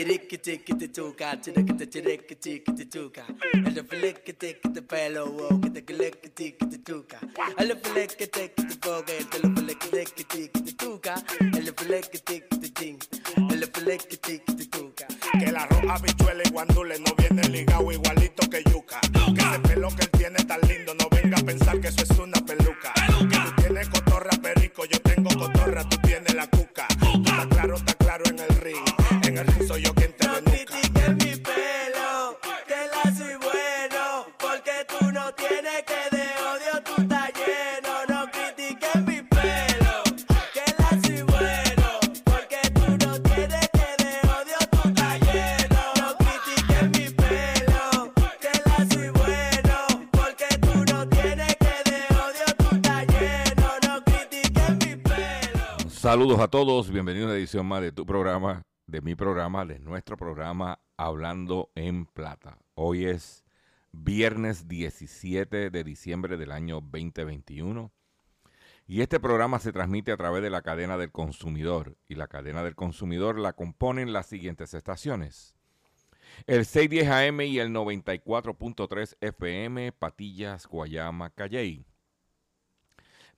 El piriquitiquitituca, chiriquitiquitituca. El fliquitiquitipelo, wow, quitiquitiquitituca. El fliquitiquitipoca, el fliquitiquitituca. El fliquitiquitin, el fliquitiquitituca. Que la roja bichuela y guandule no viene ligado igualito que yuca. Que ese pelo que él tiene tan lindo, no venga a pensar que eso es una peluca. Que tú tienes cotorra perico, yo tengo cotorra, tú tienes la cuca. Está claro, está claro en el Saludos a todos, bienvenidos a una edición más de tu programa, de mi programa, de nuestro programa Hablando en Plata. Hoy es viernes 17 de diciembre del año 2021 y este programa se transmite a través de la cadena del consumidor y la cadena del consumidor la componen las siguientes estaciones. El 610 AM y el 94.3 FM, Patillas, Guayama, Calley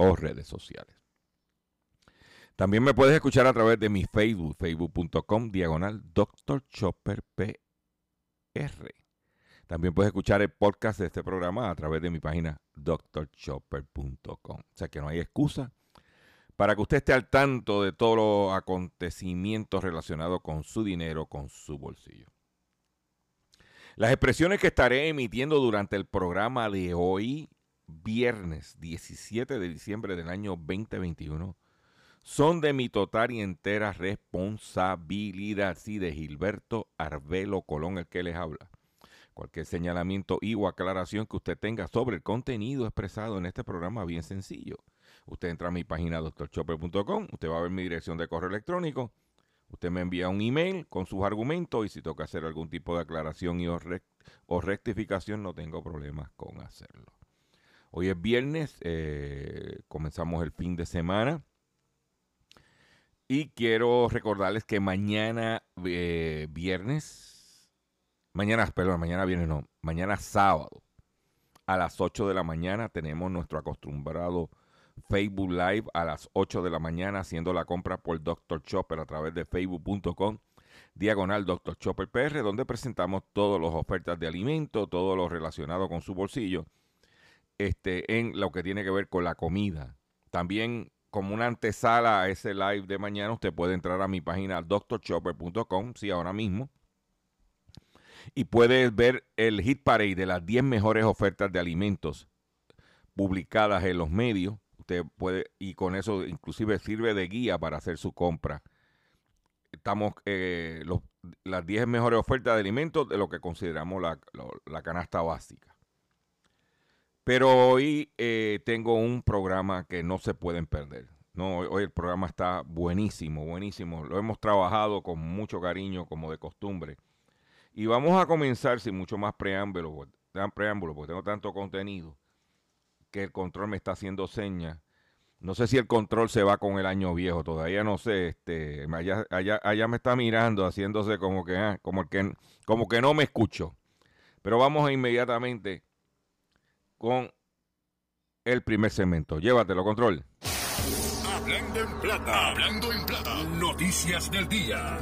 o redes sociales. También me puedes escuchar a través de mi Facebook, facebook.com, diagonal Dr. Chopper PR. También puedes escuchar el podcast de este programa a través de mi página drchopper.com. O sea que no hay excusa para que usted esté al tanto de todos los acontecimientos relacionados con su dinero, con su bolsillo. Las expresiones que estaré emitiendo durante el programa de hoy, viernes 17 de diciembre del año 2021, son de mi total y entera responsabilidad, sí, de Gilberto Arbelo Colón, el que les habla. Cualquier señalamiento y o aclaración que usted tenga sobre el contenido expresado en este programa, bien sencillo. Usted entra a mi página doctorchopper.com, usted va a ver mi dirección de correo electrónico, usted me envía un email con sus argumentos y si toca hacer algún tipo de aclaración o, o rectificación, no tengo problemas con hacerlo. Hoy es viernes, eh, comenzamos el fin de semana. Y quiero recordarles que mañana eh, viernes, mañana, perdón, mañana viernes no, mañana sábado a las 8 de la mañana tenemos nuestro acostumbrado Facebook Live a las 8 de la mañana haciendo la compra por Dr. Chopper a través de facebook.com diagonal Dr. Chopper PR donde presentamos todas las ofertas de alimentos, todo lo relacionado con su bolsillo este, en lo que tiene que ver con la comida. También como una antesala a ese live de mañana, usted puede entrar a mi página drchopper.com, sí, ahora mismo, y puede ver el hit parade de las 10 mejores ofertas de alimentos publicadas en los medios. Usted puede, y con eso inclusive sirve de guía para hacer su compra. Estamos, eh, las 10 mejores ofertas de alimentos de lo que consideramos la- la canasta básica. Pero hoy eh, tengo un programa que no se pueden perder. No, hoy, el programa está buenísimo, buenísimo. Lo hemos trabajado con mucho cariño, como de costumbre. Y vamos a comenzar sin mucho más preámbulo, tan preámbulo, porque tengo tanto contenido que el control me está haciendo señas. No sé si el control se va con el año viejo, todavía no sé. Este, allá, allá, allá me está mirando, haciéndose como que, ah, como que, como que no me escucho. Pero vamos inmediatamente con el primer segmento. Llévatelo, control. Hablando en plata, hablando en plata. Noticias del día.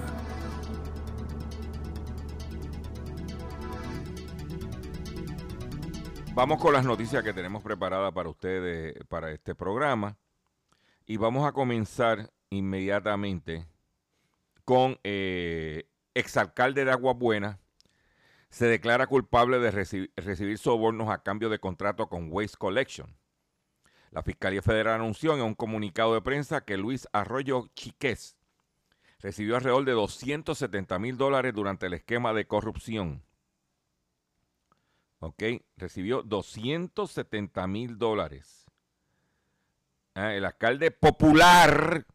Vamos con las noticias que tenemos preparadas para ustedes para este programa. Y vamos a comenzar inmediatamente con eh, exalcalde de Agua Buena. Se declara culpable de reci- recibir sobornos a cambio de contrato con Waste Collection. La Fiscalía Federal anunció en un comunicado de prensa que Luis Arroyo Chiqués recibió alrededor de 270 mil dólares durante el esquema de corrupción. ¿Ok? Recibió 270 mil dólares. Ah, el alcalde popular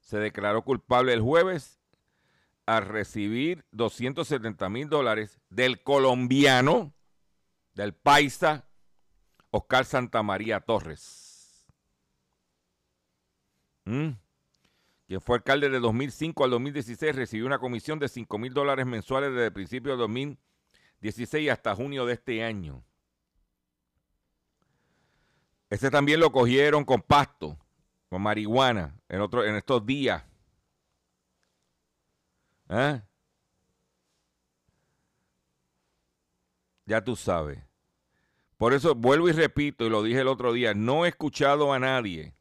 se declaró culpable el jueves al recibir 270 mil dólares del colombiano, del paisa, Oscar Santamaría Torres. ¿Mm? Quien fue alcalde de 2005 al 2016 recibió una comisión de 5 mil dólares mensuales desde el principio de 2016 hasta junio de este año. Ese también lo cogieron con pasto, con marihuana, en, otro, en estos días. ¿Ah? Ya tú sabes. Por eso vuelvo y repito, y lo dije el otro día, no he escuchado a nadie,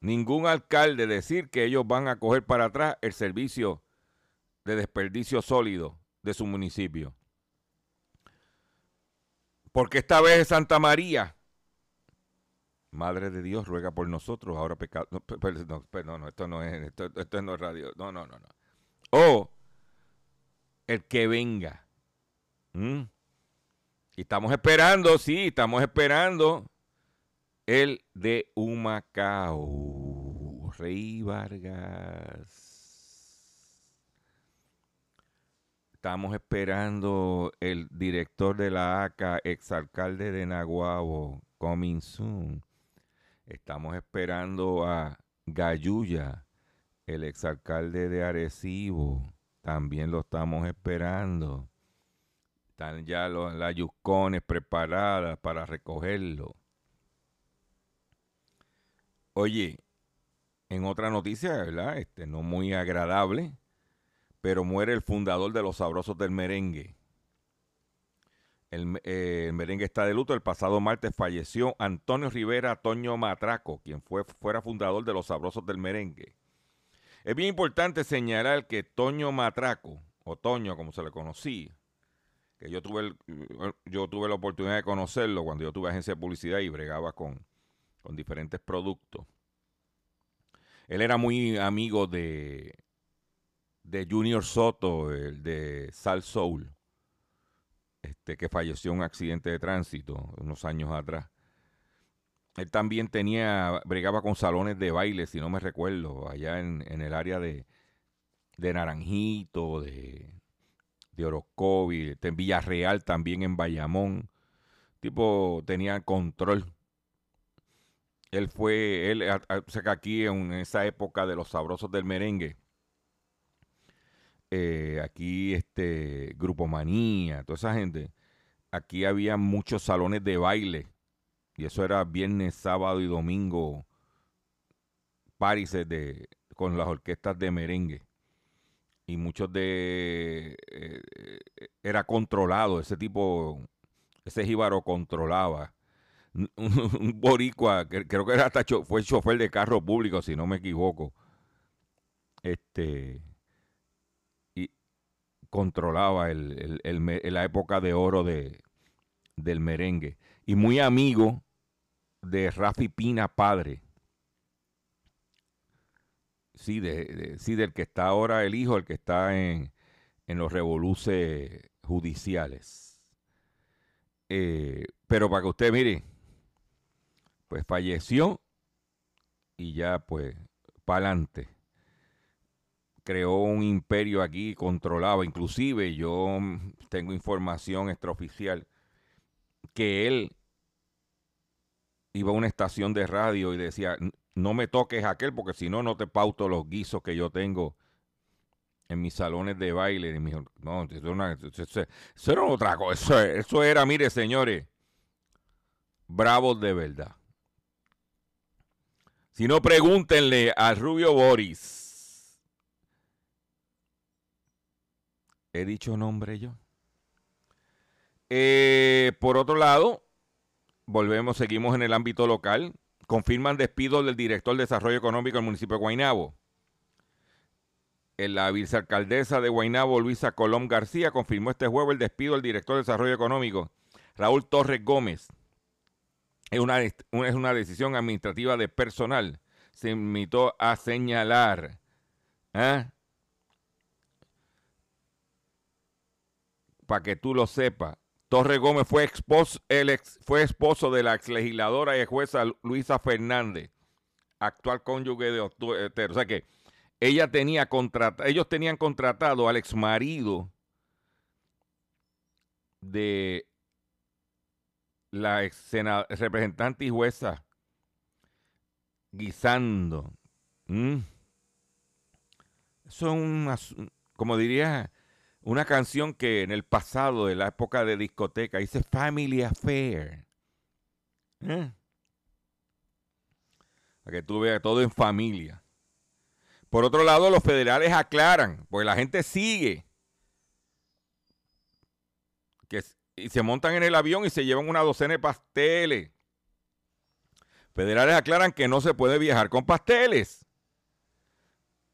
ningún alcalde decir que ellos van a coger para atrás el servicio de desperdicio sólido de su municipio. Porque esta vez es Santa María. Madre de Dios, ruega por nosotros, ahora pecado. No, pe- pe- no, esto no es, esto, no es radio. No, no, no, no. O el que venga. Y estamos esperando, sí, estamos esperando el de Humacao. Rey Vargas. Estamos esperando el director de la ACA, exalcalde de Naguabo, coming soon. Estamos esperando a Gayuya, el exalcalde de Arecibo. También lo estamos esperando. Están ya los, las yuscones preparadas para recogerlo. Oye, en otra noticia, ¿verdad? Este, no muy agradable, pero muere el fundador de los sabrosos del merengue. Eh, el merengue está de luto. El pasado martes falleció Antonio Rivera Toño Matraco, quien fue, fuera fundador de los sabrosos del merengue. Es bien importante señalar que Toño Matraco, o Toño como se le conocía, que yo tuve, yo tuve la oportunidad de conocerlo cuando yo tuve agencia de publicidad y bregaba con, con diferentes productos. Él era muy amigo de, de Junior Soto, el de Sal Soul, este, que falleció en un accidente de tránsito unos años atrás. Él también tenía, bregaba con salones de baile, si no me recuerdo, allá en, el área de, de Naranjito, de, de Orocovi, este, en Villarreal también en Bayamón. Tipo, tenía control. Él fue, él, o sea que aquí en esa época de los sabrosos del merengue, eh, aquí este Grupo Manía, toda esa gente, aquí había muchos salones de baile y eso era viernes, sábado y domingo, parises de con las orquestas de merengue y muchos de eh, eh, era controlado ese tipo, ese jíbaro controlaba un, un boricua, que creo que era hasta fue chofer de carro público, si no me equivoco. Este controlaba el, la época de oro de, del merengue. Y muy amigo de Rafi Pina padre. Sí, de- sí, del que está ahora el hijo, el que está en, en los revoluces judiciales. Eh, pero para que usted mire, pues falleció y ya pues para adelante. Creó un imperio aquí, controlaba, inclusive yo mm, tengo información extraoficial que él iba a una estación de radio y decía, "N- no me toques aquel porque si no, no te pauto los guisos que yo tengo en mis salones de baile. Y me dijo, no, eso, una- eso- eso era otra cosa. Eso, eso era, mire, señores, bravos de verdad. Si no, pregúntenle a Rubio Boris. ¿He dicho nombre yo? Eh, por otro lado, volvemos, seguimos en el ámbito local confirman despido del director de Desarrollo Económico del municipio de Guaynabo. La vicealcaldesa de Guaynabo, Luisa Colón García, confirmó este jueves el despido del director de Desarrollo Económico, Raúl Torres Gómez. Es una, es una decisión administrativa de personal. Se invitó a señalar. ¿eh? Para que tú lo sepas. Torres Gómez fue esposo, el fue esposo de la ex legisladora y jueza Luisa Fernández, actual cónyuge de Otero. O sea que ella tenía contratado, ellos tenían contratado al ex marido de la ex representante y jueza Guisando. ¿Mm? Un, como diría, una canción que en el pasado, de la época de discoteca, dice Family Affair. ¿Eh? Para que tú veas todo en familia. Por otro lado, los federales aclaran, porque la gente sigue, que y se montan en el avión y se llevan una docena de pasteles. Federales aclaran que no se puede viajar con pasteles.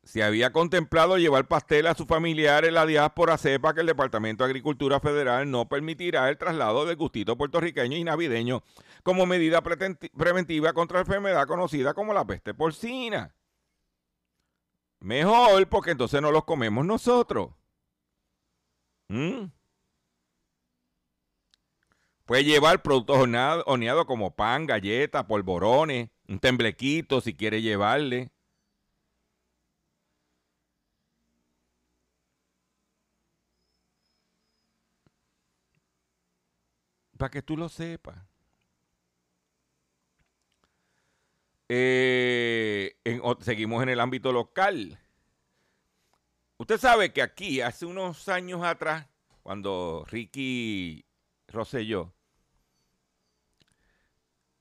Se había contemplado llevar pasteles a sus familiares la diáspora, sepa que el Departamento de Agricultura Federal no permitirá el traslado del gustito puertorriqueño y navideño como medida preventiva contra la enfermedad conocida como la peste porcina. Mejor, porque entonces no los comemos nosotros. ¿Mm? Puede llevar productos horneados como pan, galletas, polvorones, un temblequito si quiere llevarle. Para que tú lo sepas. Eh, seguimos en el ámbito local. Usted sabe que aquí, hace unos años atrás, cuando Ricky Rosselló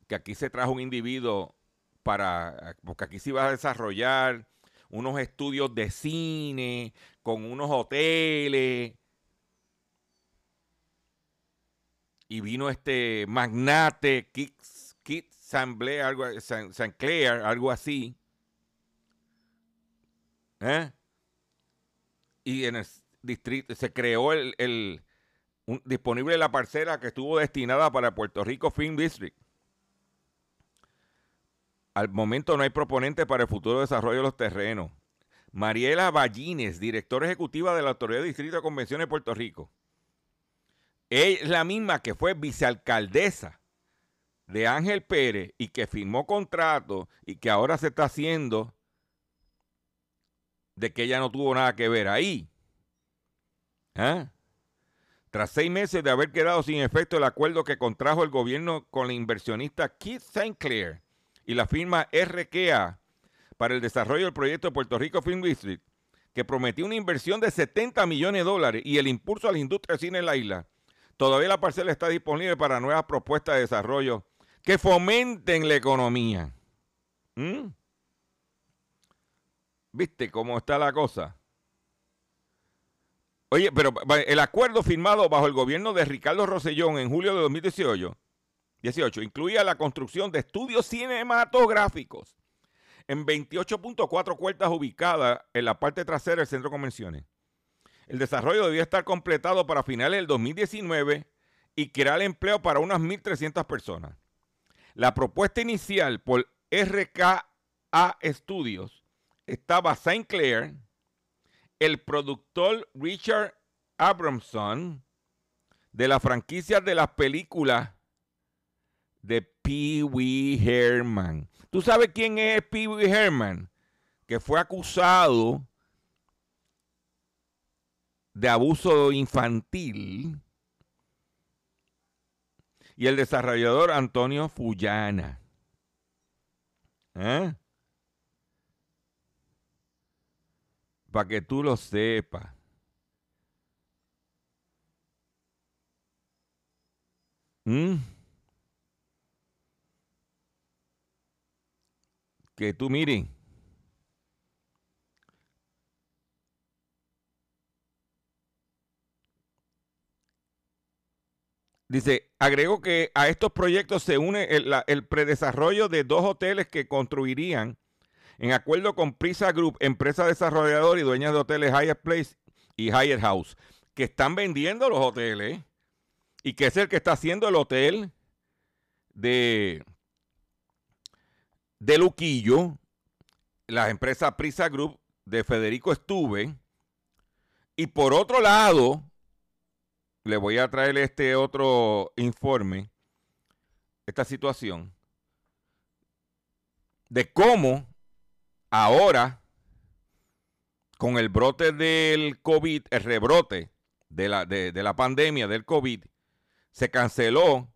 que aquí se trajo un individuo para, porque aquí se iba a desarrollar unos estudios de cine, con unos hoteles. Y vino este magnate, Kit, Kit algo, Sancler, algo así. ¿Eh? Y en el distrito se creó el, el disponible la parcela que estuvo destinada para Puerto Rico Film District. Al momento no hay proponente para el futuro desarrollo de los terrenos. Mariela Ballines, directora ejecutiva de la Autoridad de Distrito de Convenciones de Puerto Rico. Es la misma que fue vicealcaldesa de Ángel Pérez y que firmó contrato y que ahora se está haciendo de que ella no tuvo nada que ver ahí. ¿Ah? Tras seis meses de haber quedado sin efecto el acuerdo que contrajo el gobierno con la inversionista Keith St. Clair y la firma RKA para el desarrollo del proyecto Puerto Rico Film District, que prometió una inversión de 70 millones de dólares y el impulso a la industria de cine en la isla. Todavía la parcela está disponible para nuevas propuestas de desarrollo que fomenten la economía. ¿Mm? ¿Viste cómo está la cosa? Oye, pero el acuerdo firmado bajo el gobierno de Ricardo Rosellón en julio de 2018 18. Incluía la construcción de estudios cinematográficos en 28.4 puertas ubicadas en la parte trasera del centro de convenciones. El desarrollo debía estar completado para finales del 2019 y crear empleo para unas 1.300 personas. La propuesta inicial por RKA Studios estaba Saint Clair, el productor Richard Abramson de la franquicia de las películas de Pee Wee Herman. ¿Tú sabes quién es Pee Wee Herman? Que fue acusado de abuso infantil. Y el desarrollador Antonio Fullana. ¿Eh? Para que tú lo sepas. ¿Mm? que tú miren. Dice, agregó que a estos proyectos se une el predesarrollo de dos hoteles que construirían en acuerdo con Prisa Group, empresa desarrolladora y dueña de hoteles Hyatt Place y Hyatt House, que están vendiendo los hoteles y que es el que está haciendo el hotel de, de Luquillo, la empresa Prisa Group de Federico Estuve. Y por otro lado, le voy a traer este otro informe, esta situación, de cómo ahora, con el brote del COVID, el rebrote de la, de, de la pandemia del COVID, se canceló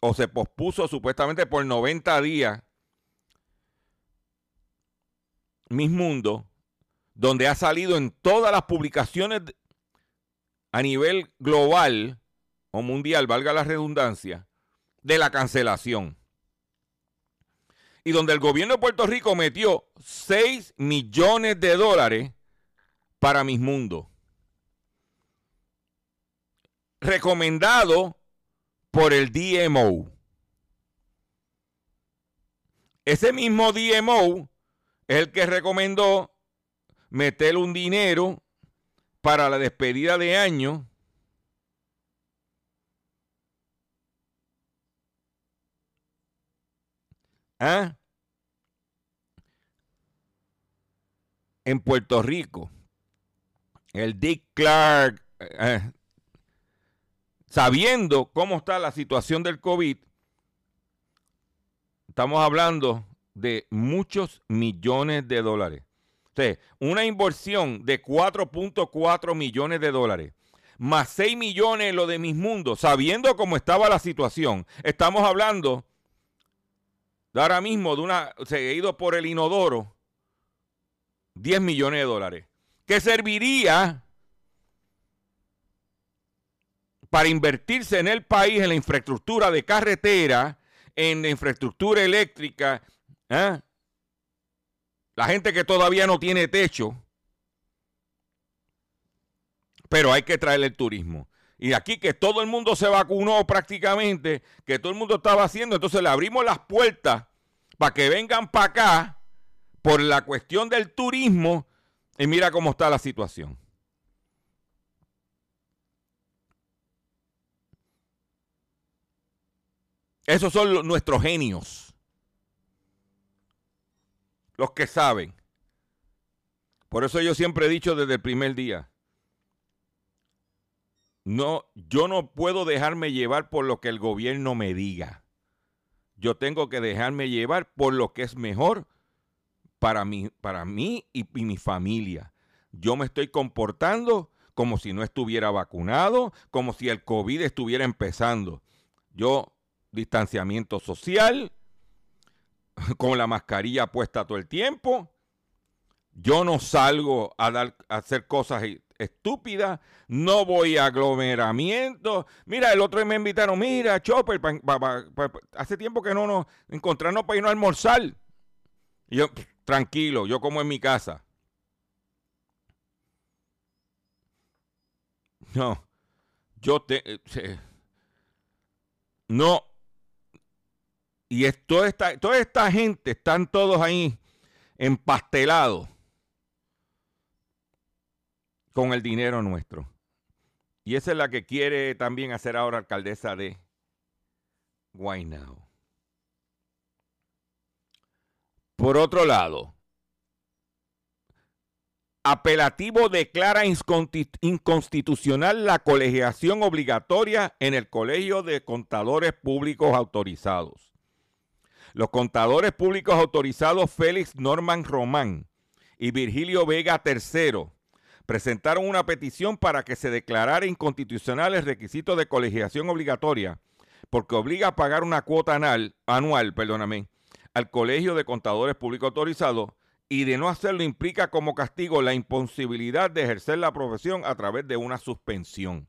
o se pospuso supuestamente por 90 días Mis Mundo, donde ha salido en todas las publicaciones a nivel global o mundial, valga la redundancia, de la cancelación. Y donde el gobierno de Puerto Rico metió 6 millones de dólares para Mis Mundo. Recomendado por el DMO. Ese mismo DMO es el que recomendó meter un dinero para la despedida de año ¿ah? en Puerto Rico. El Dick Clark, eh, sabiendo cómo está la situación del COVID, estamos hablando de muchos millones de dólares. Una inversión de 4.4 millones de dólares, más 6 millones lo de mis mundos, sabiendo cómo estaba la situación. Estamos hablando de ahora mismo de una, seguido por el inodoro, 10 millones de dólares, que serviría para invertirse en el país en la infraestructura de carretera, en la infraestructura eléctrica, ¿ah? La gente que todavía no tiene techo, pero hay que traerle el turismo. Y aquí que todo el mundo se vacunó prácticamente, que todo el mundo estaba haciendo, entonces le abrimos las puertas para que vengan para acá por la cuestión del turismo y mira cómo está la situación. Esos son nuestros genios. Los que saben. Por eso yo siempre he dicho desde el primer día. No, yo no puedo dejarme llevar por lo que el gobierno me diga. Yo tengo que dejarme llevar por lo que es mejor para mí, para mí y, y mi familia. Yo me estoy comportando como si no estuviera vacunado, como si el COVID estuviera empezando. Yo, distanciamiento social, con la mascarilla puesta todo el tiempo. Yo no salgo a, dar, a hacer cosas i- estúpidas, no voy a aglomeramientos. Mira, el otro día me invitaron, mira, Chopper, hace tiempo que no nos encontramos para irnos a almorzar. Y yo, "Pff, tranquilo, yo como en mi casa. No, yo te... eh, no. Y es, toda, esta, toda esta gente, están todos ahí empastelados con el dinero nuestro. Y esa es la que quiere también hacer ahora alcaldesa de Guaynao. Por otro lado, apelativo declara inconstitucional la colegiación obligatoria en el Colegio de Contadores Públicos Autorizados. Los contadores públicos autorizados Félix Norman Román y Virgilio Vega III presentaron una petición para que se declarara inconstitucional el requisito de colegiación obligatoria porque obliga a pagar una cuota anual, perdóname, al Colegio de Contadores Públicos Autorizados y de no hacerlo implica como castigo la imposibilidad de ejercer la profesión a través de una suspensión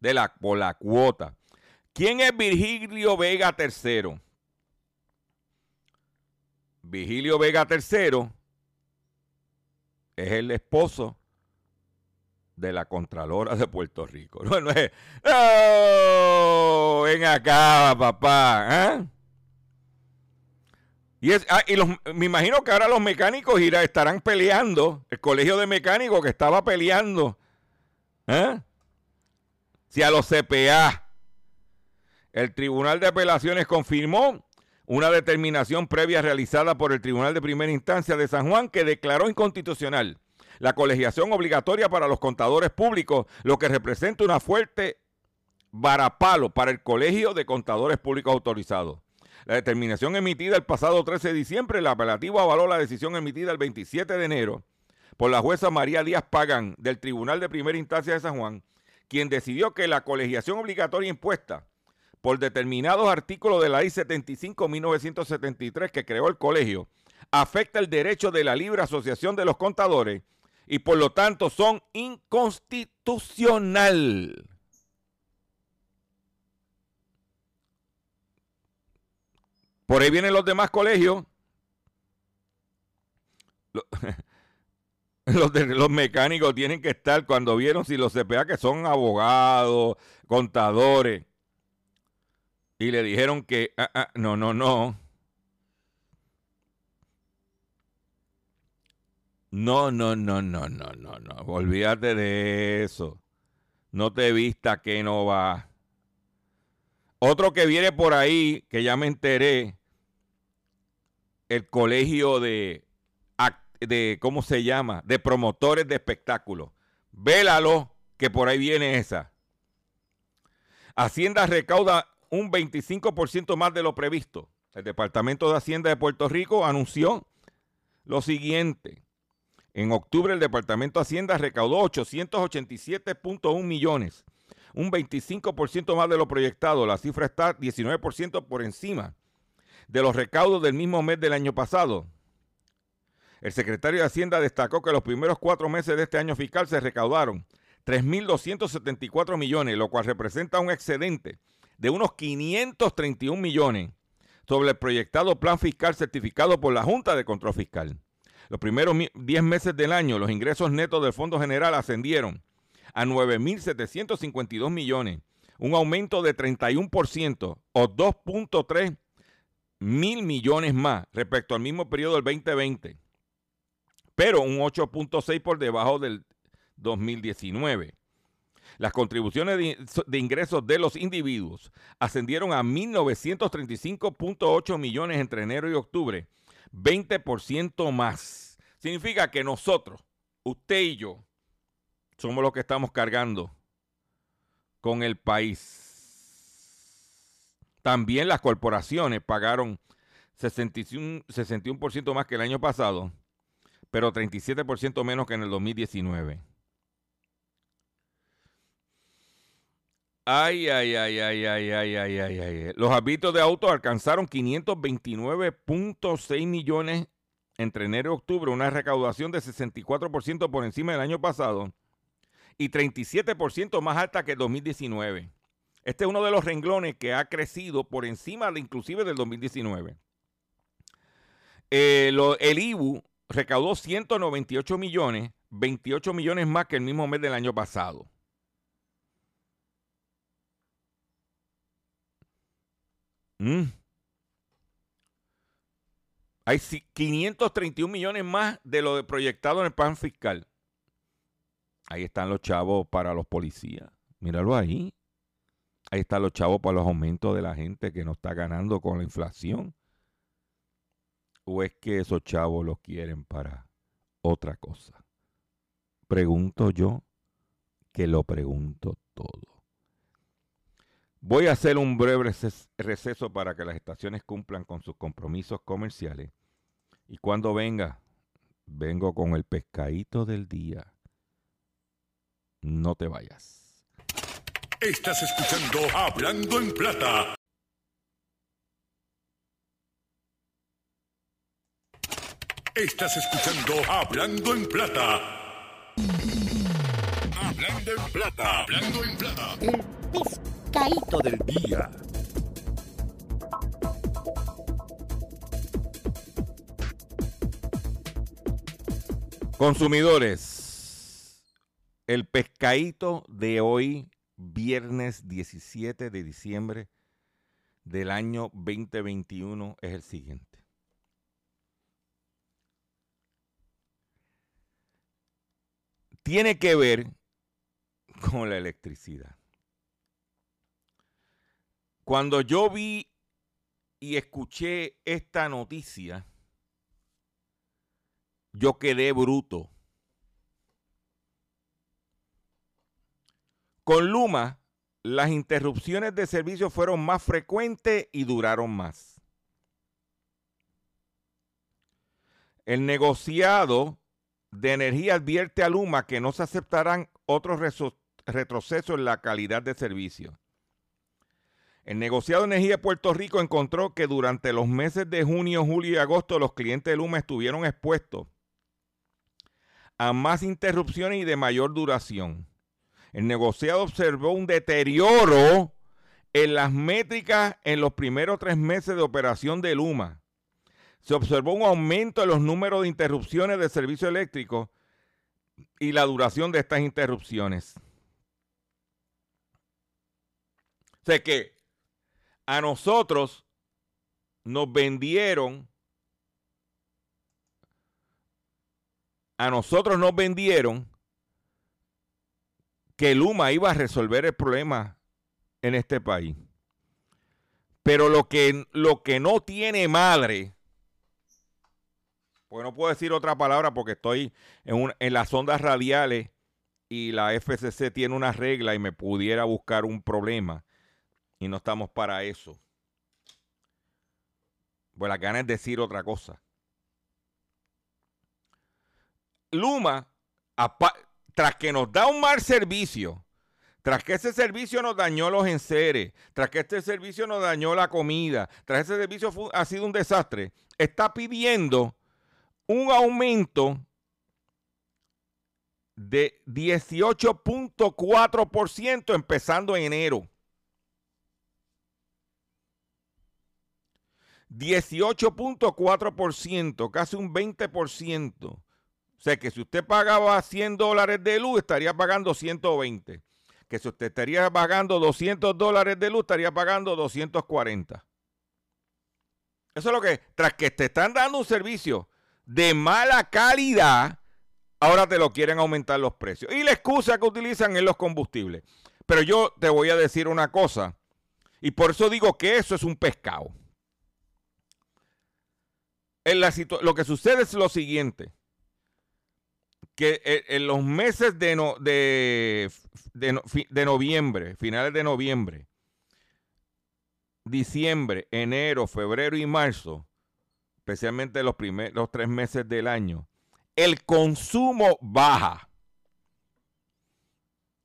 de la, por la cuota. ¿Quién es Virgilio Vega III? Virgilio Vega III es el esposo de la Contralora de Puerto Rico. No, no es. Ven acá, papá. ¿ah? Y, es, ah, y los, me imagino que ahora los mecánicos irá, estarán peleando. El colegio de mecánicos que estaba peleando. ¿eh? Si a los CPA. El Tribunal de Apelaciones confirmó una determinación previa realizada por el Tribunal de Primera Instancia de San Juan que declaró inconstitucional la colegiación obligatoria para los contadores públicos, lo que representa una fuerte varapalo para el Colegio de Contadores Públicos Autorizados. La determinación emitida el pasado 13 de diciembre, el apelativo avaló la decisión emitida el 27 de enero por la jueza María Díaz Pagán del Tribunal de Primera Instancia de San Juan, quien decidió que la colegiación obligatoria impuesta por determinados artículos de la ley 75-1973 que creó el colegio afecta el derecho de la libre asociación de los contadores y por lo tanto son inconstitucional. Por ahí vienen los demás colegios. Los, los mecánicos tienen que estar cuando vieron si los CPA que son abogados, contadores. Y le dijeron que, ah, ah, no, no, no. No, no, no, no, no, no, no. Olvídate de eso. No te vista que no va. Otro que viene por ahí, que ya me enteré, el colegio de, de ¿cómo se llama? De promotores de espectáculos. Vélalo, que por ahí viene esa. Hacienda recauda un 25% más de lo previsto. El Departamento de Hacienda de Puerto Rico anunció lo siguiente. En octubre el Departamento de Hacienda recaudó 887.1 millones, un 25% más de lo proyectado. La cifra está 19% por encima de los recaudos del mismo mes del año pasado. El secretario de Hacienda destacó que los primeros cuatro meses de este año fiscal se recaudaron 3.274 millones, lo cual representa un excedente de unos 531 millones sobre el proyectado plan fiscal certificado por la Junta de Control Fiscal. Los primeros 10 meses del año, los ingresos netos del Fondo General ascendieron a 9.752 millones, un aumento de 31% o 2.3 mil millones más respecto al mismo periodo del 2020, pero un 8.6 por debajo del 2019. Las contribuciones de, ingresos de los individuos ascendieron a 1.935.8 millones entre enero y octubre, 20% más. Significa que nosotros, usted y yo, somos los que estamos cargando con el país. También las corporaciones pagaron 61%, 61 más que el año pasado, pero 37% menos que en el 2019. Ay, ay, ay, ay, ay, ay, ay, ay, ay. Los hábitos de autos alcanzaron 529.6 millones entre enero y octubre, una recaudación de 64% por encima del año pasado y 37% más alta que el 2019. Este es uno de los renglones que ha crecido por encima de inclusive del 2019. Eh, el IBU recaudó 198 millones, 28 millones más que el mismo mes del año pasado. Mm. Hay 531 millones más de lo proyectado en el plan fiscal. Ahí están los chavos para los policías. Míralo ahí. Ahí están los chavos para los aumentos de la gente que no está ganando con la inflación. ¿O es que esos chavos los quieren para otra cosa? Pregunto yo que lo pregunto todo. Voy a hacer un breve receso para que las estaciones cumplan con sus compromisos comerciales. Y cuando venga, vengo con el pescadito del día. No te vayas. Estás escuchando Hablando en Plata. Estás escuchando Hablando en Plata. Hablando en Plata. Hablando en Plata. Caíto del día. Consumidores, el pescadito de hoy, viernes 17 de diciembre del año 2021, es el siguiente. Tiene que ver con la electricidad. Cuando yo vi y escuché esta noticia, yo quedé bruto. Con Luma, las interrupciones de servicio fueron más frecuentes y duraron más. El negociado de energía advierte a Luma que no se aceptarán otros retrocesos en la calidad de servicio. El negociado de energía de Puerto Rico encontró que durante los meses de junio, julio y agosto los clientes de Luma estuvieron expuestos a más interrupciones y de mayor duración. El negociado observó un deterioro en las métricas en los primeros tres meses de operación de Luma. Se observó un aumento en los números de interrupciones de servicio eléctrico y la duración de estas interrupciones. O sea que a nosotros nos vendieron, a nosotros nos vendieron que Luma iba a resolver el problema en este país. Pero lo que, lo que no tiene madre, porque no puedo decir otra palabra porque estoy en, en las ondas radiales y la FCC tiene una regla y me pudiera buscar un problema. Y no estamos para eso. Pues la gana es decir otra cosa. Luma, tras que nos da un mal servicio, tras que ese servicio nos dañó los enseres, tras que este servicio nos dañó la comida, tras ese servicio ha sido un desastre, está pidiendo un aumento de 18.4% empezando en enero. 18.4%, casi un 20%. O sea que si usted pagaba 100 dólares de luz, estaría pagando 120. Que si usted estaría pagando 200 dólares de luz, estaría pagando 240. Eso es lo que, tras que te están dando un servicio de mala calidad, ahora te lo quieren aumentar los precios. Y la excusa que utilizan es los combustibles. Pero yo te voy a decir una cosa, y por eso digo que eso es un pescado. Lo que sucede es lo siguiente que eh, en los meses de, noviembre, finales de noviembre, diciembre, enero, febrero y marzo, especialmente los, los tres meses del año, el consumo baja.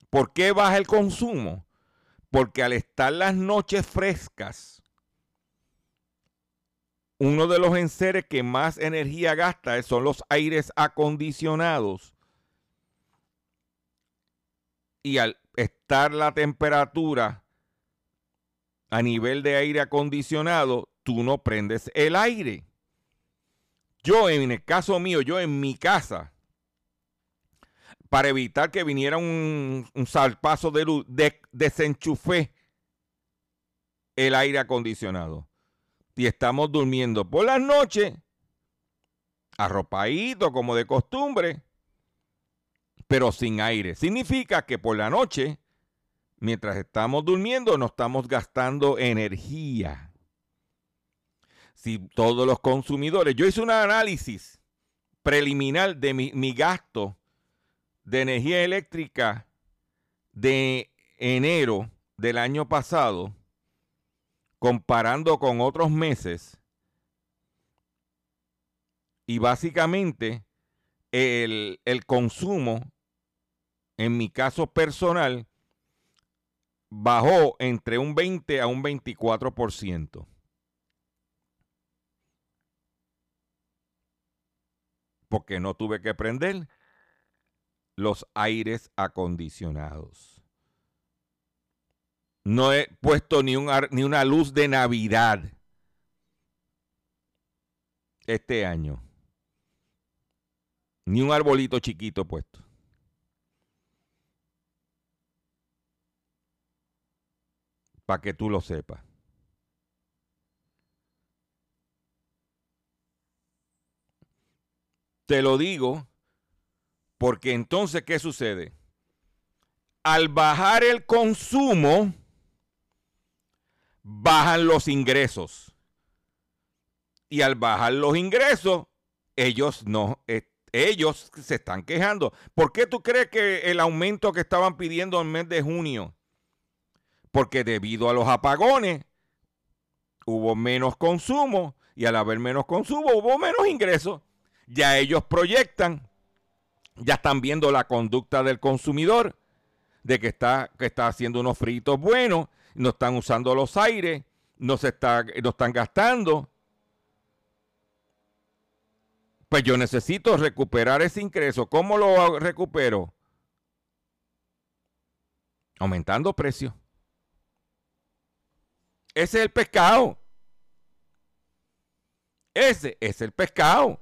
¿Por qué baja el consumo? Porque al estar las noches frescas, uno de los enseres que más energía gasta son los aires acondicionados. Y al estar la temperatura a nivel de aire acondicionado, tú no prendes el aire. Yo, en el caso mío, yo en mi casa, para evitar que viniera un, salpazo de luz, desenchufé el aire acondicionado y estamos durmiendo por las noches, arropadito como de costumbre, pero sin aire. Significa que por la noche, mientras estamos durmiendo, no estamos gastando energía. Si todos los consumidores, yo hice un análisis preliminar de mi, mi gasto de energía eléctrica de enero del año pasado comparando con otros meses. Y básicamente el, consumo, en mi caso personal, bajó entre un 20 a un 24%. Porque no tuve que prender los aires acondicionados. No he puesto ni, un, ni una luz de Navidad este año. Ni un arbolito chiquito puesto. Para que tú lo sepas. Te lo digo porque entonces, ¿qué sucede? Al bajar el consumo, bajan los ingresos. Y al bajar los ingresos, ellos no, eh, ellos se están quejando. ¿Por qué tú crees que el aumento que estaban pidiendo en el mes de junio? Porque debido a los apagones hubo menos consumo y al haber menos consumo hubo menos ingresos. Ya ellos proyectan, ya están viendo la conducta del consumidor, de que está, que está haciendo unos fritos buenos, no están usando los aires, no, se está, están gastando. Pues yo necesito recuperar ese ingreso. ¿Cómo lo recupero? Aumentando precios. Ese es el pescado. Ese es el pescado.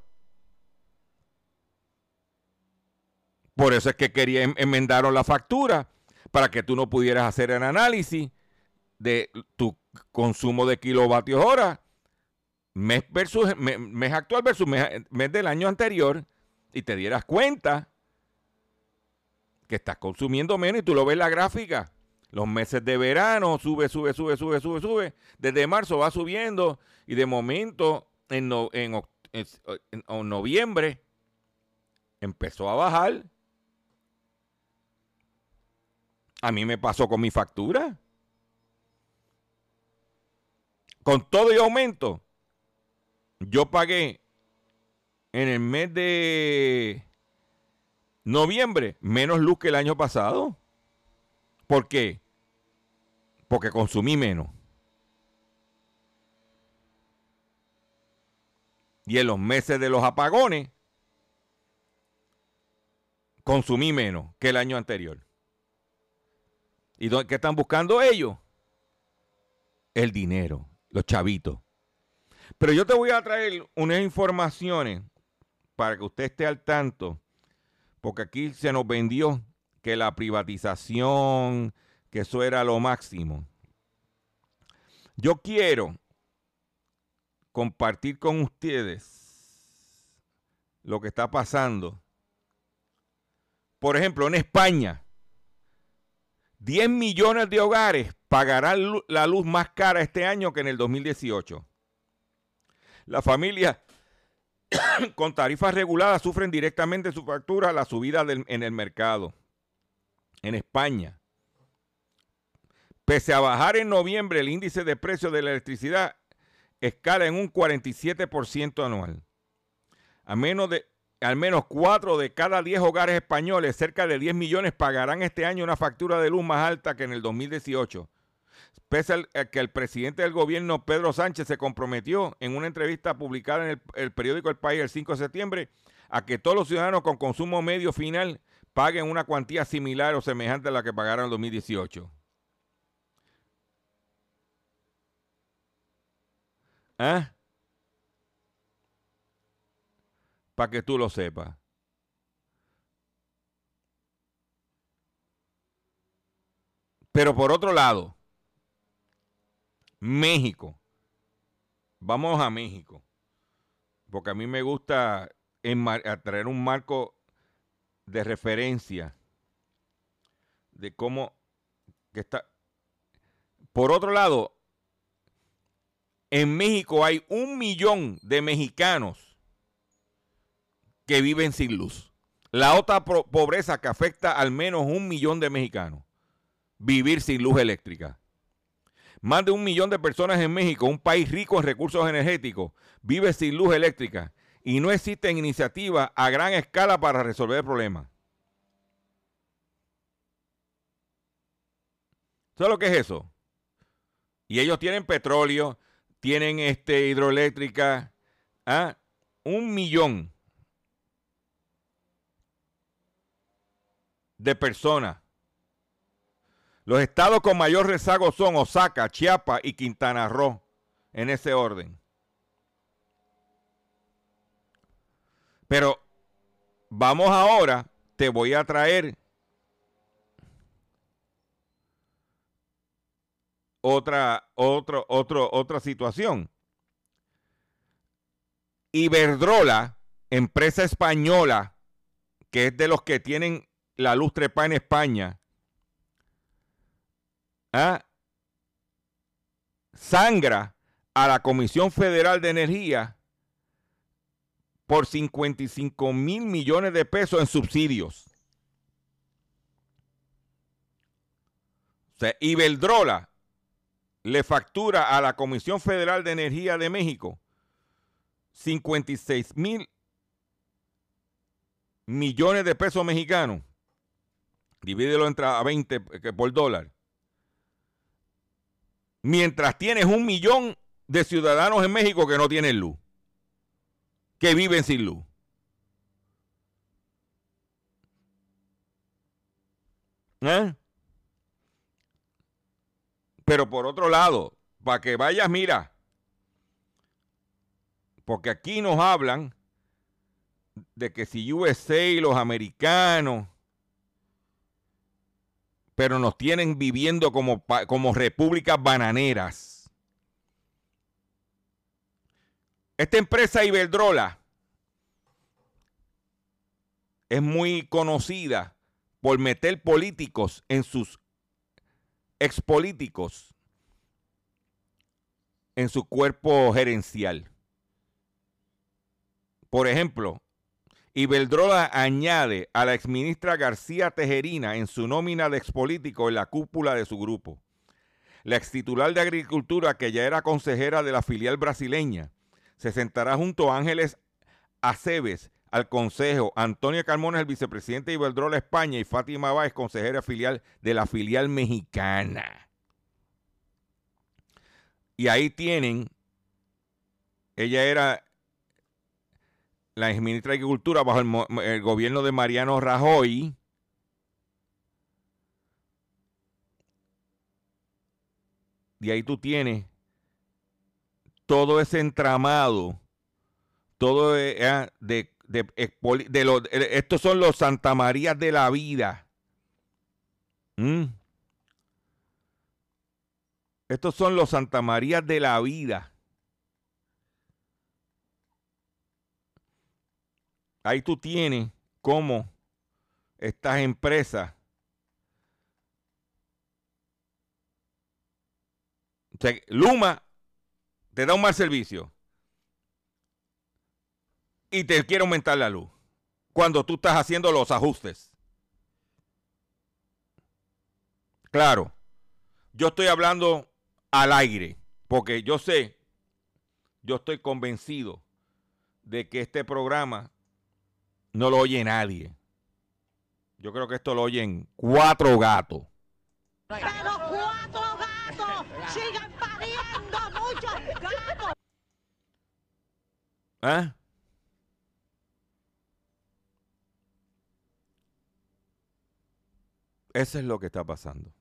Por eso es que quería enmendaron la factura para que tú no pudieras hacer el análisis de tu consumo de kilovatios hora mes versus mes, actual versus mes, del año anterior y te dieras cuenta que estás consumiendo menos y tú lo ves en la gráfica. Los meses de verano sube, sube, sube, sube, sube, sube. Desde marzo va subiendo y de momento en, en, en noviembre empezó a bajar. A mí me pasó con mi factura. Con todo y aumento, yo pagué en el mes de noviembre menos luz que el año pasado. ¿Por qué? Porque consumí menos. Y en los meses de los apagones, consumí menos que el año anterior. ¿Y qué están buscando ellos? El dinero, los chavitos. Pero yo te voy a traer unas informaciones para que usted esté al tanto, porque aquí se nos vendió que la privatización, que eso era lo máximo. Yo quiero compartir con ustedes lo que está pasando. Por ejemplo, en España, 10 millones de hogares pagarán la luz más cara este año que en el 2018. Las familias con tarifas reguladas sufren directamente su factura la subida en el mercado. En España, pese a bajar en noviembre el índice de precios de la electricidad, escala en un 47% anual. Menos de, al menos 4 de cada 10 hogares españoles, cerca de 10 millones, pagarán este año una factura de luz más alta que en el 2018 pese a que el presidente del gobierno, Pedro Sánchez, se comprometió en una entrevista publicada en el, periódico El País el 5 de septiembre a que todos los ciudadanos con consumo medio final paguen una cuantía similar o semejante a la que pagaron en el 2018. ¿Ah? Para que tú lo sepas. Pero por otro lado, México. Vamos a México. Porque a mí me gusta traer un marco de referencia de cómo que está. Por otro lado, en México hay un millón de mexicanos que viven sin luz. La otra pobreza que afecta al menos un millón de mexicanos, vivir sin luz eléctrica. Más de un millón de personas en México, un país rico en recursos energéticos, vive sin luz eléctrica y no existen iniciativas a gran escala para resolver el problema. ¿Sabes lo que es eso? Y ellos tienen petróleo, tienen este, hidroeléctrica, ¿ah? un millón de personas los estados con mayor rezago son Osaka, Chiapas y Quintana Roo, en ese orden. Pero vamos ahora, te voy a traer otra, otro, otro, otra situación. Iberdrola, empresa española, que es de los que tienen la luz trepa en España, ¿ah? sangra a la Comisión Federal de Energía por 55 mil millones de pesos en subsidios. O sea, Iberdrola le factura a la Comisión Federal de Energía de México 56 mil millones de pesos mexicanos. Divídelo entre a 20 por dólar. Mientras tienes un millón de ciudadanos en México que no tienen luz, que viven sin luz. ¿Eh? Pero por otro lado, para que vayas, mira, porque aquí nos hablan de que si USA y los americanos, pero nos tienen viviendo como, como repúblicas bananeras. Esta empresa Iberdrola es muy conocida por meter políticos en sus expolíticos en su cuerpo gerencial. Por ejemplo, Iberdrola añade a la exministra García Tejerina en su nómina de expolítico en la cúpula de su grupo. La extitular de Agricultura, que ya era consejera de la filial brasileña, se sentará junto a Ángeles Aceves al Consejo, Antonio Carmona el vicepresidente de Iberdrola España y Fátima Báez, consejera filial de la filial mexicana. Y ahí tienen, ella era la exministra de Agricultura bajo el, gobierno de Mariano Rajoy. Y ahí tú tienes todo ese entramado, todo de, de de, estos son los Santa María de la vida. ¿Mm? Estos son los Santa María de la vida. Ahí tú tienes cómo estas empresas Luma te da un mal servicio y te quiere aumentar la luz cuando tú estás haciendo los ajustes. Claro, yo estoy hablando al aire, porque yo sé, yo estoy convencido de que este programa no lo oye nadie. Yo creo que esto lo oyen cuatro gatos. Pero cuatro gatos sigan pariendo muchos gatos. ¿Ah? Eso es lo que está pasando.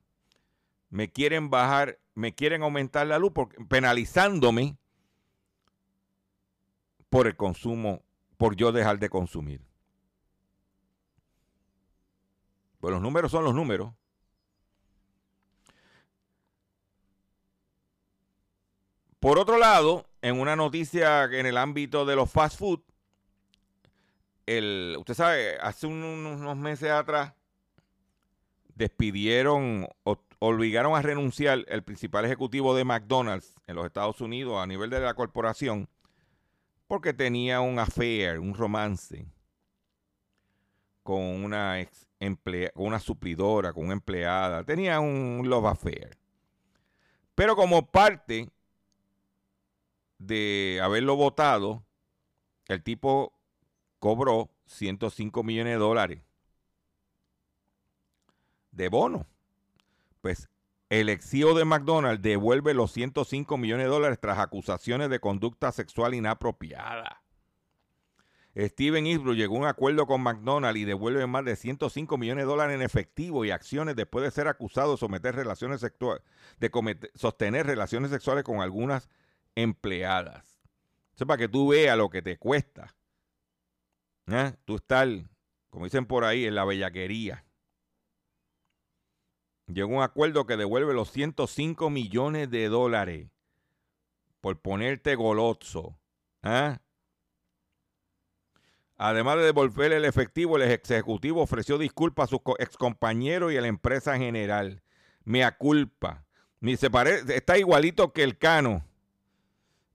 Me quieren bajar, me quieren aumentar la luz penalizándome por el consumo, por yo dejar de consumir. Pues los números son los números. Por otro lado, en una noticia en el ámbito de los fast food, el, usted sabe, hace unos meses atrás despidieron, obligaron a renunciar el principal ejecutivo de McDonald's en los Estados Unidos a nivel de la corporación porque tenía un affair, un romance con una ex con una suplidora, con una empleada, tenía un love affair. Pero como parte de haberlo votado, el tipo cobró 105 millones de dólares de bono. Pues el ex CEO de McDonald's devuelve los 105 millones de dólares tras acusaciones de conducta sexual inapropiada. Steven Eastbrook llegó a un acuerdo con McDonald's y devuelve más de 105 millones de dólares en efectivo y acciones después de ser acusado de someter relaciones sexuales, de sostener relaciones sexuales con algunas empleadas. Eso para que tú veas lo que te cuesta. ¿Eh? Tú estás, como dicen por ahí, en la bellaquería. llegó a un acuerdo que devuelve los 105 millones de dólares por ponerte goloso. ¿ah? Además de devolver el efectivo, el ejecutivo ofreció disculpas a sus co- excompañeros y a la empresa en general. Mea culpa. Está igualito que el Cano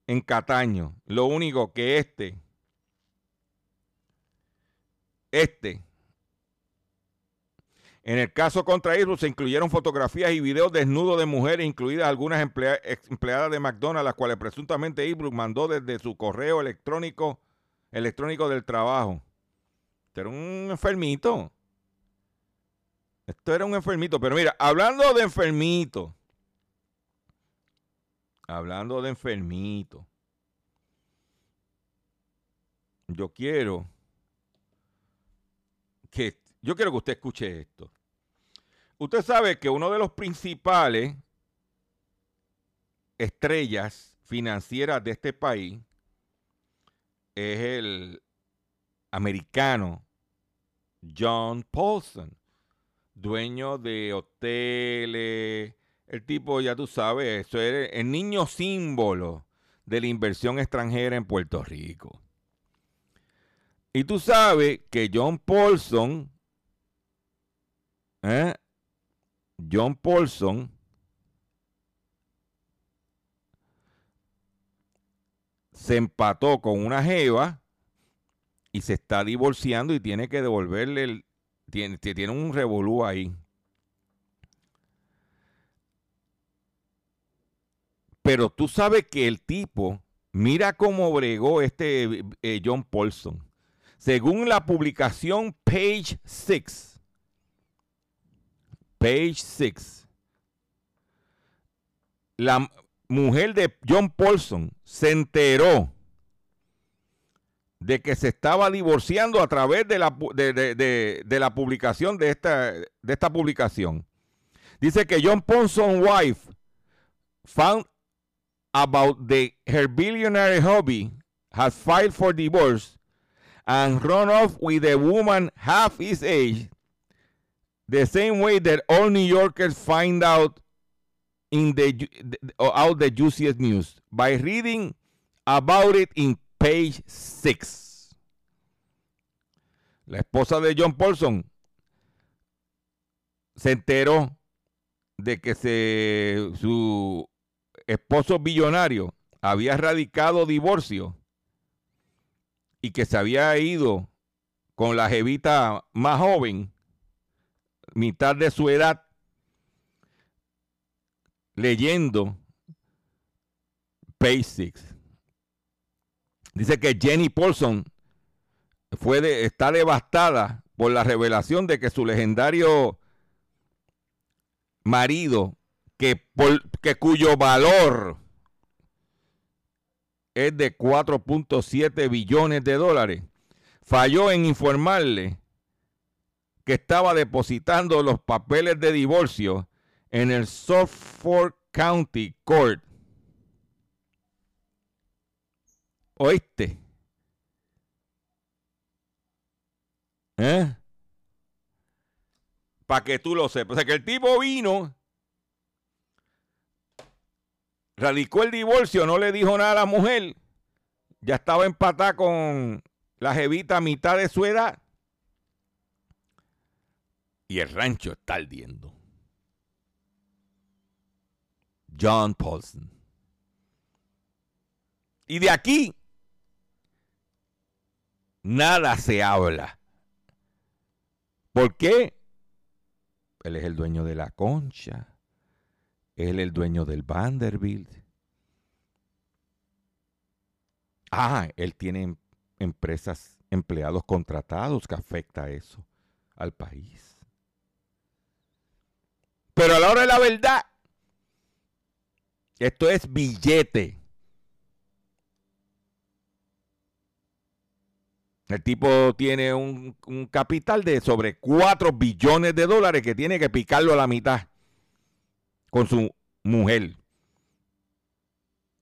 en Cataño. Lo único que este, este, en el caso contra Israel se incluyeron fotografías y videos desnudos de mujeres, incluidas algunas empleadas de McDonald's, las cuales presuntamente Ibru mandó desde su correo electrónico, electrónico del trabajo. Este era un enfermito. Esto era un enfermito. Pero mira, hablando de enfermito, hablando de enfermito, yo quiero que, yo quiero que usted escuche esto. Usted sabe que uno de los principales estrellas financieras de este país es el americano John Paulson, dueño de hoteles, el tipo, ya tú sabes, eso es el niño símbolo de la inversión extranjera en Puerto Rico. Y tú sabes que John Paulson, ¿eh? John Paulson, se empató con una jeva y se está divorciando y tiene que devolverle el. Tiene, tiene un revolú ahí. Pero tú sabes que el tipo, mira cómo bregó este eh, John Paulson. Según la publicación Page 6, Page 6, la mujer de John Paulson se enteró de que se estaba divorciando a través de la, de, de- de- la publicación de esta, de esta publicación. Dice que John Paulson's wife found about the her billionaire hobby has filed for divorce and run off with a woman half his age the same way that all New Yorkers find out in the out the juiciest news by reading about it in page 6. La esposa de John Paulson se enteró de que se, su esposo billonario había radicado divorcio y que se había ido con la jevita más joven, mitad de su edad, leyendo Page Six. Dice que Jenny Paulson fue está devastada por la revelación de que su legendario marido, que, que cuyo valor es de 4.7 billones de dólares, falló en informarle que estaba depositando los papeles de divorcio en el Suffolk County Court. ¿Oíste? ¿Eh? Para que tú lo sepas. O sea, que el tipo vino, radicó el divorcio, no le dijo nada a la mujer, ya estaba empatada con la jevita a mitad de su edad. Y el rancho está ardiendo. John Paulson. Y de aquí, nada se habla. ¿Por qué? Él es el dueño de la concha. Él es el dueño del Vanderbilt. Ah, él tiene em- empresas, empleados contratados que afecta eso al país. Pero a la hora de la verdad, esto es billete. El tipo tiene un, un capital de sobre 4 billones de dólares que tiene que picarlo a la mitad con su mujer.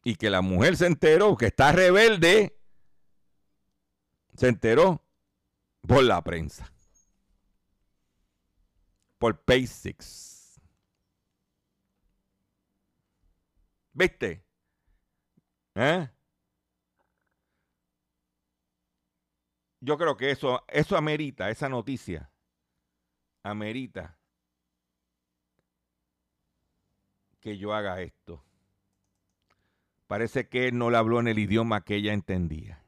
Y que la mujer se enteró que está rebelde, se enteró por la prensa. Por Six. ¿Viste? ¿Eh? Yo creo que eso, eso amerita, esa noticia, amerita que yo haga esto. Parece que él no le habló en el idioma que ella entendía.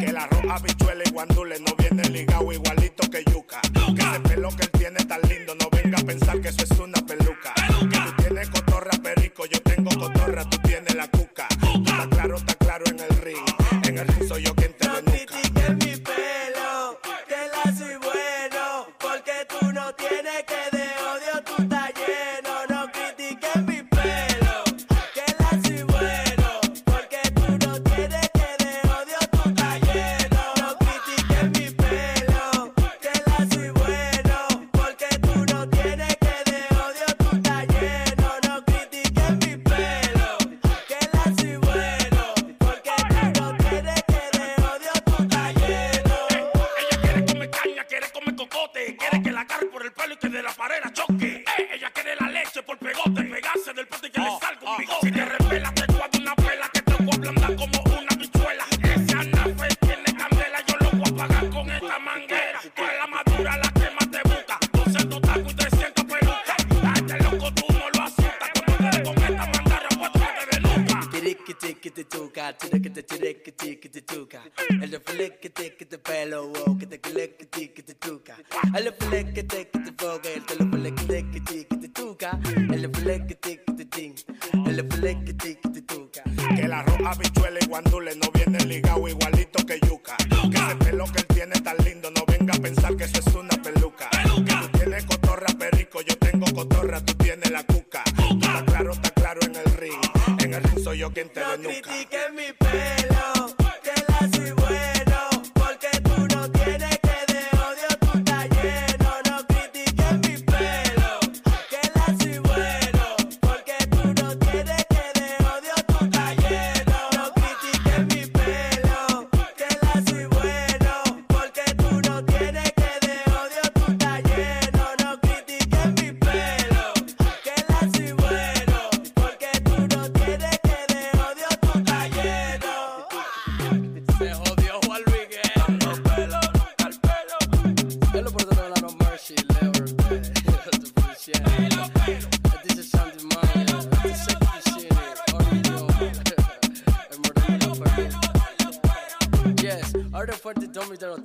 Que el arroz, habichuela y guandule no viene ligado igualito que yuca. Que ese pelo que él tiene tan lindo, no venga a pensar que eso es una peluca. Que tú tienes cotorra perico, yo tengo cotorra, tú tienes la cuca. Está claro, está claro en el ring. En el ring soy yo quien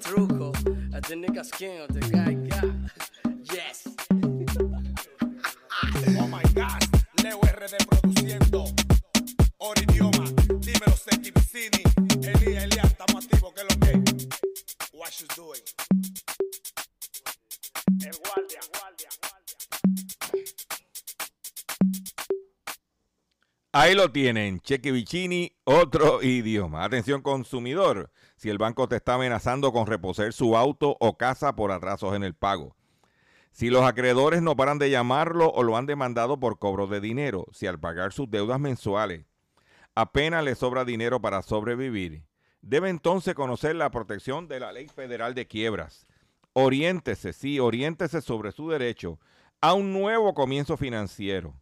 Tommy de los trucos, a the nigga skin, the guy tienen, Cheque Vicini, otro idioma. Atención consumidor, si el banco te está amenazando con reposer su auto o casa por atrasos en el pago. Si los acreedores no paran de llamarlo o lo han demandado por cobro de dinero, si al pagar sus deudas mensuales apenas le sobra dinero para sobrevivir, debe entonces conocer la protección de la Ley Federal de Quiebras. Oriéntese, sí, oriéntese sobre su derecho a un nuevo comienzo financiero.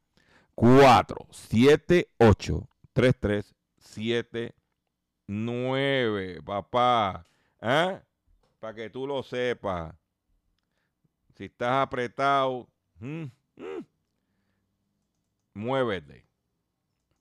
478-3379, papá. ¿Ah? Para que tú lo sepas. Si estás apretado, mm, mm, muévete.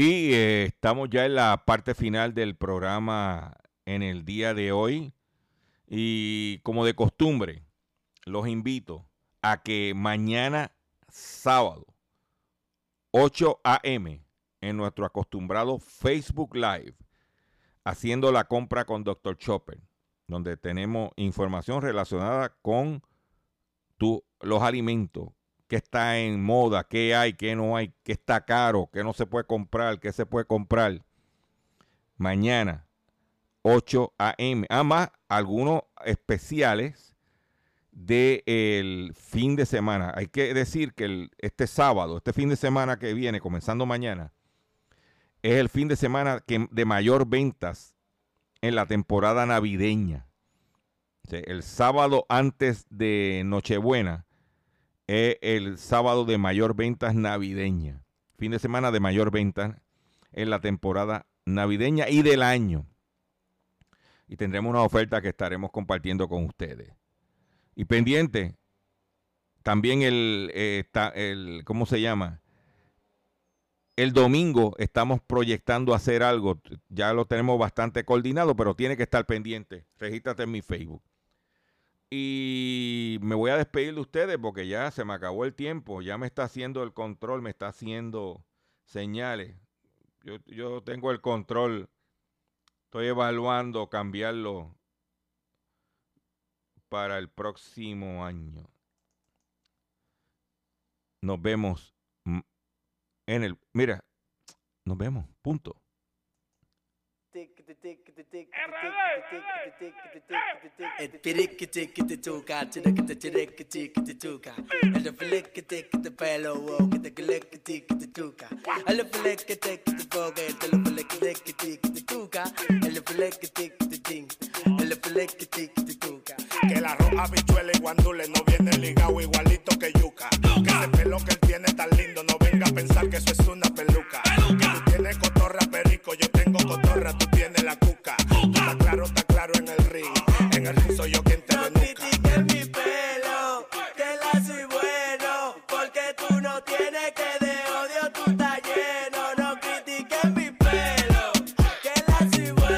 Y eh, estamos ya en la parte final del programa en el día de hoy. Y como de costumbre, los invito a que mañana sábado, 8 a.m., en nuestro acostumbrado Facebook Live, haciendo la compra con Dr. Chopper, donde tenemos información relacionada con tu- los alimentos, qué está en moda, qué hay, qué no hay, qué está caro, qué no se puede comprar, qué se puede comprar. Mañana, 8 a.m. Además, algunos especiales del fin de semana. Hay que decir que el- este sábado, este fin de semana que viene, comenzando mañana, es el fin de semana que, de mayor ventas en la temporada navideña. El sábado antes de Nochebuena es el sábado de mayor ventas navideña. Fin de semana de mayor ventas en la temporada navideña y del año. Y tendremos una oferta que estaremos compartiendo con ustedes. Y pendiente, también el, eh, está el, ¿cómo se llama? El domingo estamos proyectando hacer algo. Ya lo tenemos bastante coordinado, pero tiene que estar pendiente. Regístrate en mi Facebook. Y me voy a despedir de ustedes porque ya se me acabó el tiempo. Ya me está haciendo el control, me está haciendo señales. Yo, yo tengo el control. Estoy evaluando cambiarlo para el próximo año. Nos vemos en el... Mira, nos vemos, punto. Que la roja bichuela guandule no viene ligado igualito que yuca. Que ese pelo que él tiene tan lindo, no venga a pensar que eso es una peluca. Que tú tienes cotorra perico, yo tengo cotorra, la cuca. Está claro, está claro en el ring.